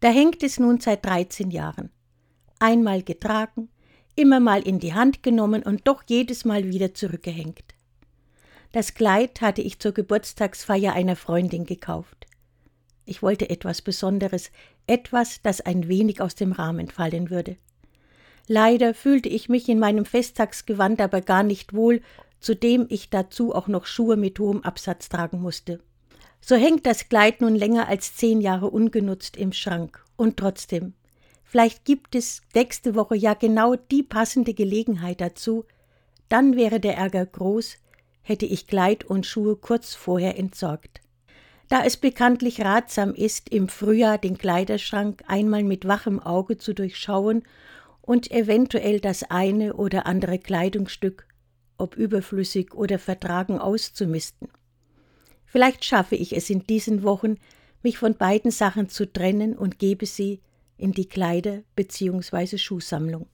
Da hängt es nun seit 13 Jahren. Einmal getragen, immer mal in die Hand genommen und doch jedes Mal wieder zurückgehängt. Das Kleid hatte ich zur Geburtstagsfeier einer Freundin gekauft. Ich wollte etwas Besonderes, etwas, das ein wenig aus dem Rahmen fallen würde. Leider fühlte ich mich in meinem Festtagsgewand aber gar nicht wohl, zudem ich dazu auch noch Schuhe mit hohem Absatz tragen musste. So hängt das Kleid nun länger als zehn Jahre ungenutzt im Schrank. Und trotzdem, vielleicht gibt es nächste Woche ja genau die passende Gelegenheit dazu, dann wäre der Ärger groß, hätte ich Kleid und Schuhe kurz vorher entsorgt. Da es bekanntlich ratsam ist, im Frühjahr den Kleiderschrank einmal mit wachem Auge zu durchschauen und eventuell das eine oder andere Kleidungsstück, ob überflüssig oder vertragen, auszumisten. Vielleicht schaffe ich es in diesen Wochen, mich von beiden Sachen zu trennen und gebe sie in die Kleider- bzw. Schuhsammlung.